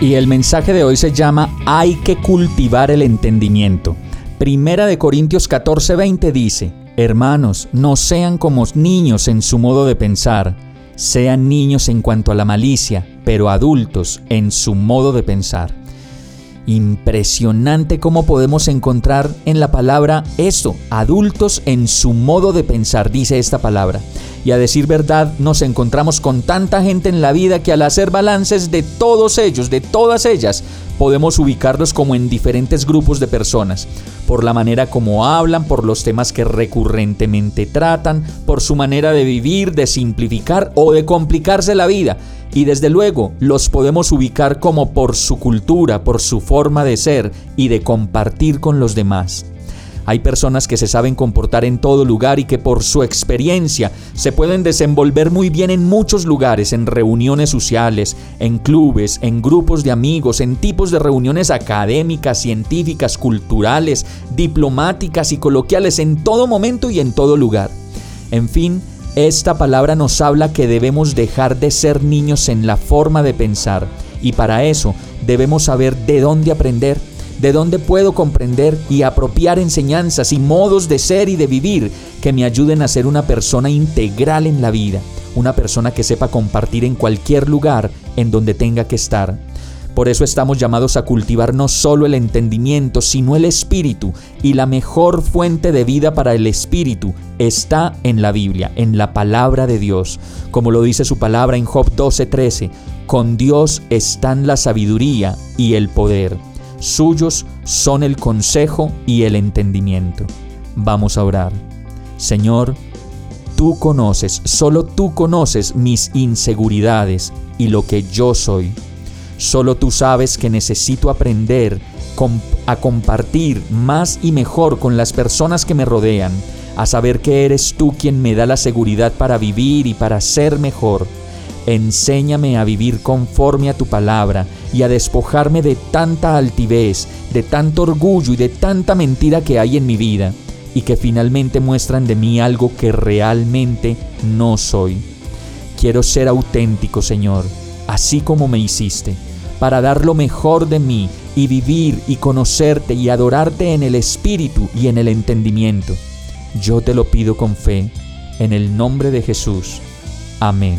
Y el mensaje de hoy se llama Hay que cultivar el entendimiento. Primera de Corintios 14:20 dice, Hermanos, no sean como niños en su modo de pensar, sean niños en cuanto a la malicia, pero adultos en su modo de pensar. Impresionante cómo podemos encontrar en la palabra eso, adultos en su modo de pensar, dice esta palabra. Y a decir verdad, nos encontramos con tanta gente en la vida que al hacer balances de todos ellos, de todas ellas, podemos ubicarlos como en diferentes grupos de personas, por la manera como hablan, por los temas que recurrentemente tratan, por su manera de vivir, de simplificar o de complicarse la vida. Y desde luego los podemos ubicar como por su cultura, por su forma de ser y de compartir con los demás. Hay personas que se saben comportar en todo lugar y que por su experiencia se pueden desenvolver muy bien en muchos lugares, en reuniones sociales, en clubes, en grupos de amigos, en tipos de reuniones académicas, científicas, culturales, diplomáticas y coloquiales, en todo momento y en todo lugar. En fin, esta palabra nos habla que debemos dejar de ser niños en la forma de pensar y para eso debemos saber de dónde aprender de dónde puedo comprender y apropiar enseñanzas y modos de ser y de vivir que me ayuden a ser una persona integral en la vida, una persona que sepa compartir en cualquier lugar en donde tenga que estar. Por eso estamos llamados a cultivar no solo el entendimiento, sino el espíritu, y la mejor fuente de vida para el espíritu está en la Biblia, en la palabra de Dios. Como lo dice su palabra en Job 12:13, con Dios están la sabiduría y el poder. Suyos son el consejo y el entendimiento. Vamos a orar. Señor, tú conoces, solo tú conoces mis inseguridades y lo que yo soy. Solo tú sabes que necesito aprender a compartir más y mejor con las personas que me rodean, a saber que eres tú quien me da la seguridad para vivir y para ser mejor. Enséñame a vivir conforme a tu palabra y a despojarme de tanta altivez, de tanto orgullo y de tanta mentira que hay en mi vida y que finalmente muestran de mí algo que realmente no soy. Quiero ser auténtico, Señor, así como me hiciste, para dar lo mejor de mí y vivir y conocerte y adorarte en el espíritu y en el entendimiento. Yo te lo pido con fe, en el nombre de Jesús. Amén.